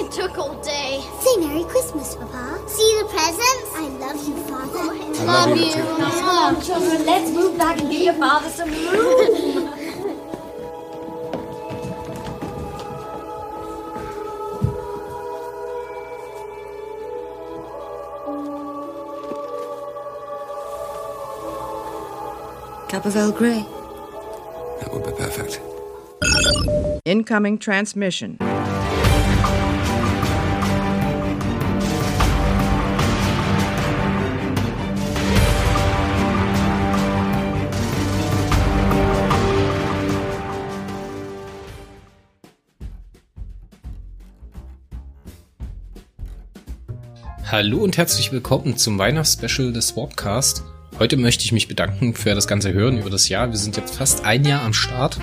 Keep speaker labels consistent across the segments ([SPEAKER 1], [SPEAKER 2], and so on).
[SPEAKER 1] It took all day.
[SPEAKER 2] Say Merry Christmas, Papa. See the presents? I love you, Father.
[SPEAKER 1] I love, love you. you.
[SPEAKER 3] Come on, children, let's move back and give your father some room.
[SPEAKER 4] Cup of Earl Grey.
[SPEAKER 5] That would be perfect.
[SPEAKER 6] Incoming transmission.
[SPEAKER 7] Hallo und herzlich willkommen zum Weihnachtsspecial des Warpcast. Heute möchte ich mich bedanken für das ganze Hören über das Jahr. Wir sind jetzt fast ein Jahr am Start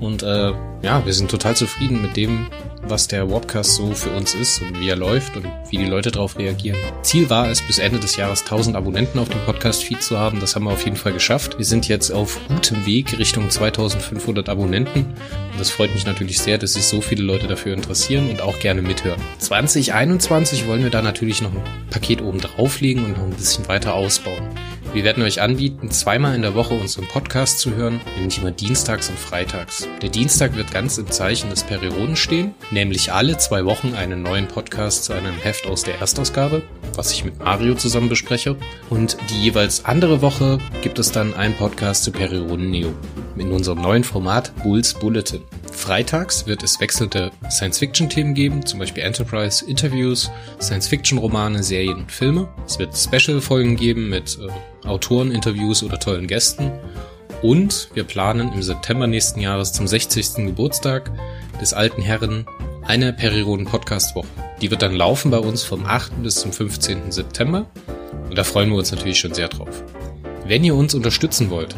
[SPEAKER 7] und äh, ja, wir sind total zufrieden mit dem, was der Warpcast so für uns ist und wie er läuft und wie die Leute darauf reagieren. Ziel war es, bis Ende des Jahres 1000 Abonnenten auf dem Podcast-Feed zu haben. Das haben wir auf jeden Fall geschafft. Wir sind jetzt auf gutem Weg Richtung 2500 Abonnenten. Und das freut mich natürlich sehr, dass sich so viele Leute dafür interessieren und auch gerne mithören. 2021 wollen wir da natürlich noch ein Paket oben drauflegen und noch ein bisschen weiter ausbauen. Wir werden euch anbieten, zweimal in der Woche unseren Podcast zu hören, nämlich immer dienstags und freitags. Der Dienstag wird ganz im Zeichen des Perioden stehen, nämlich alle zwei Wochen einen neuen Podcast zu einem Heft aus der Erstausgabe, was ich mit Mario zusammen bespreche. Und die jeweils andere Woche gibt es dann einen Podcast zu Perioden Neo in unserem neuen Format Bulls Bulletin. Freitags wird es wechselnde Science-Fiction-Themen geben, zum Beispiel Enterprise, Interviews, Science-Fiction-Romane, Serien und Filme. Es wird Special-Folgen geben mit äh, Autoren, Interviews oder tollen Gästen. Und wir planen im September nächsten Jahres zum 60. Geburtstag des alten Herren eine Perioden-Podcast-Woche. Die wird dann laufen bei uns vom 8. bis zum 15. September. Und da freuen wir uns natürlich schon sehr drauf. Wenn ihr uns unterstützen wollt,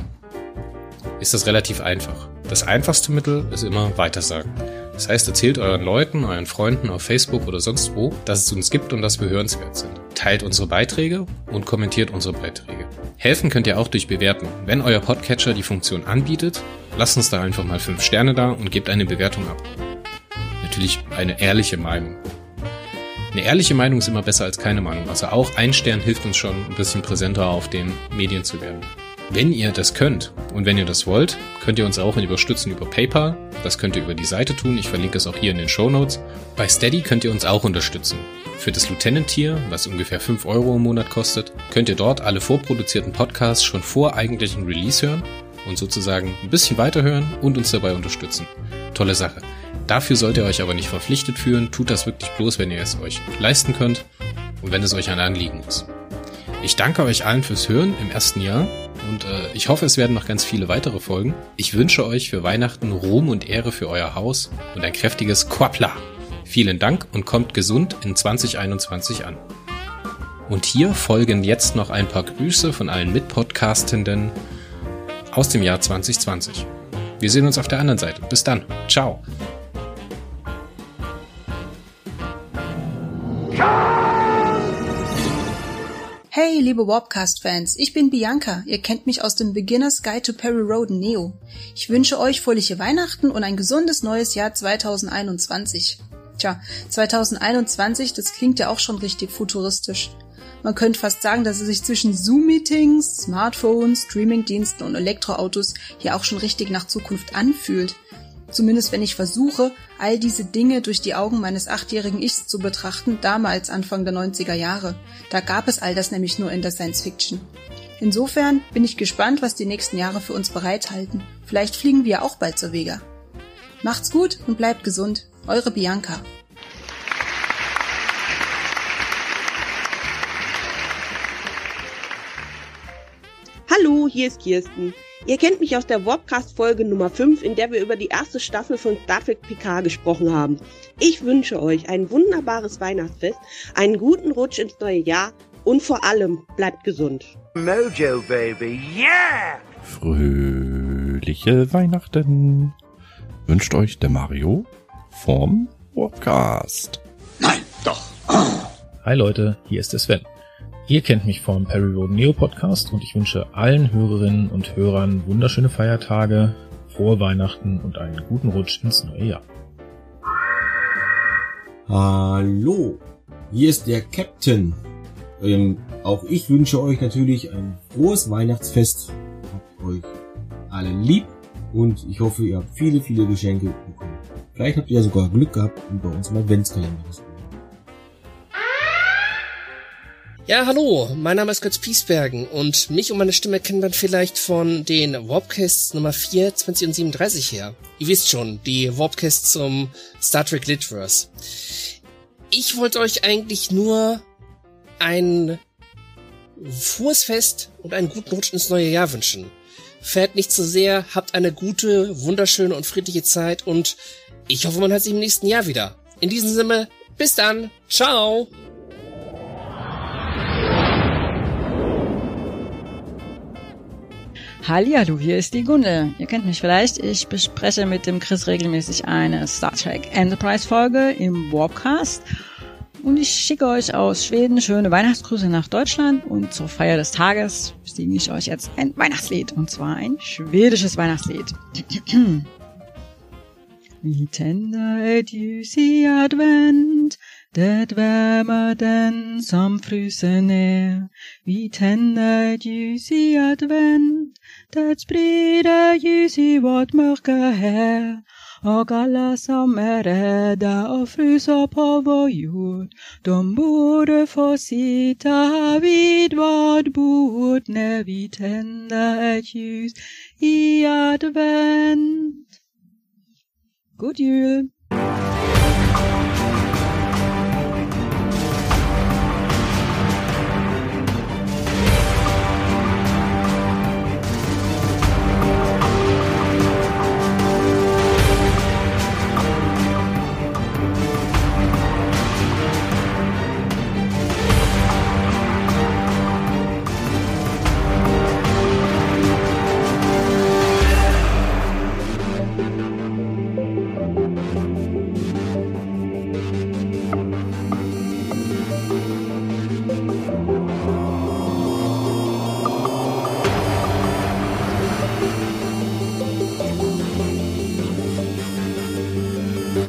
[SPEAKER 7] ist das relativ einfach. Das einfachste Mittel ist immer Weitersagen. Das heißt, erzählt euren Leuten, euren Freunden auf Facebook oder sonst wo, dass es uns gibt und dass wir hörenswert sind. Teilt unsere Beiträge und kommentiert unsere Beiträge. Helfen könnt ihr auch durch Bewerten. Wenn euer Podcatcher die Funktion anbietet, lasst uns da einfach mal 5 Sterne da und gebt eine Bewertung ab. Natürlich eine ehrliche Meinung. Eine ehrliche Meinung ist immer besser als keine Meinung. Also auch ein Stern hilft uns schon, ein bisschen präsenter auf den Medien zu werden. Wenn ihr das könnt und wenn ihr das wollt, könnt ihr uns auch unterstützen über PayPal. Das könnt ihr über die Seite tun. Ich verlinke es auch hier in den Show Notes. Bei Steady könnt ihr uns auch unterstützen. Für das Lieutenant-Tier, was ungefähr 5 Euro im Monat kostet, könnt ihr dort alle vorproduzierten Podcasts schon vor eigentlichen Release hören und sozusagen ein bisschen weiterhören und uns dabei unterstützen. Tolle Sache. Dafür sollt ihr euch aber nicht verpflichtet fühlen. Tut das wirklich bloß, wenn ihr es euch leisten könnt und wenn es euch ein Anliegen ist. Ich danke euch allen fürs Hören im ersten Jahr und äh, ich hoffe, es werden noch ganz viele weitere Folgen. Ich wünsche euch für Weihnachten Ruhm und Ehre für euer Haus und ein kräftiges Quapla. Vielen Dank und kommt gesund in 2021 an. Und hier folgen jetzt noch ein paar Grüße von allen Mitpodcastenden aus dem Jahr 2020. Wir sehen uns auf der anderen Seite. Bis dann. Ciao.
[SPEAKER 8] Hey, liebe Warpcast-Fans, ich bin Bianca. Ihr kennt mich aus dem Beginner's Guide to Perry Road Neo. Ich wünsche euch fröhliche Weihnachten und ein gesundes neues Jahr 2021. Tja, 2021, das klingt ja auch schon richtig futuristisch. Man könnte fast sagen, dass es sich zwischen Zoom-Meetings, Smartphones, Streamingdiensten und Elektroautos hier auch schon richtig nach Zukunft anfühlt. Zumindest wenn ich versuche, all diese Dinge durch die Augen meines achtjährigen Ichs zu betrachten, damals Anfang der 90er Jahre. Da gab es all das nämlich nur in der Science Fiction. Insofern bin ich gespannt, was die nächsten Jahre für uns bereithalten. Vielleicht fliegen wir auch bald zur Vega. Macht's gut und bleibt gesund. Eure Bianca.
[SPEAKER 9] Hallo, hier ist Kirsten. Ihr kennt mich aus der Warpcast-Folge Nummer 5, in der wir über die erste Staffel von Star Trek Picard gesprochen haben. Ich wünsche euch ein wunderbares Weihnachtsfest, einen guten Rutsch ins neue Jahr und vor allem bleibt gesund.
[SPEAKER 10] Mojo Baby, yeah!
[SPEAKER 11] Fröhliche Weihnachten wünscht euch der Mario vom Warpcast.
[SPEAKER 10] Nein, doch.
[SPEAKER 12] Hi Leute, hier ist der Sven. Ihr kennt mich vom Perry Road Neo Podcast und ich wünsche allen Hörerinnen und Hörern wunderschöne Feiertage, frohe Weihnachten und einen guten Rutsch ins neue Jahr.
[SPEAKER 13] Hallo, hier ist der Captain. Ähm, auch ich wünsche euch natürlich ein frohes Weihnachtsfest. Habt euch alle lieb und ich hoffe, ihr habt viele, viele Geschenke bekommen. Vielleicht habt ihr sogar Glück gehabt und bei uns im Adventskalender ist.
[SPEAKER 14] Ja, hallo, mein Name ist Götz Piesbergen und mich und meine Stimme kennt man vielleicht von den Warpcasts Nummer 4, 20 und 37 her. Ihr wisst schon, die Warpcasts zum Star Trek Litverse. Ich wollte euch eigentlich nur ein frohes Fest und einen guten Rutsch ins neue Jahr wünschen. Fährt nicht zu sehr, habt eine gute, wunderschöne und friedliche Zeit und ich hoffe, man hört sich im nächsten Jahr wieder. In diesem Sinne, bis dann, ciao!
[SPEAKER 15] Hallihallo, hier ist die Gunde. Ihr kennt mich vielleicht. Ich bespreche mit dem Chris regelmäßig eine Star Trek Enterprise Folge im Warpcast. Und ich schicke euch aus Schweden schöne Weihnachtsgrüße nach Deutschland und zur Feier des Tages singe ich euch jetzt ein Weihnachtslied. Und zwar ein schwedisches Weihnachtslied. Vi tänder ett ljus i advent Det värmer den som fryser ner Vi tänder ett advent Det sprider lys i vårt mørke her, og alle som er redde og fryser på vår jord, de burde få sitte vid vårt bord når vi tenner et lys i advent. God jul!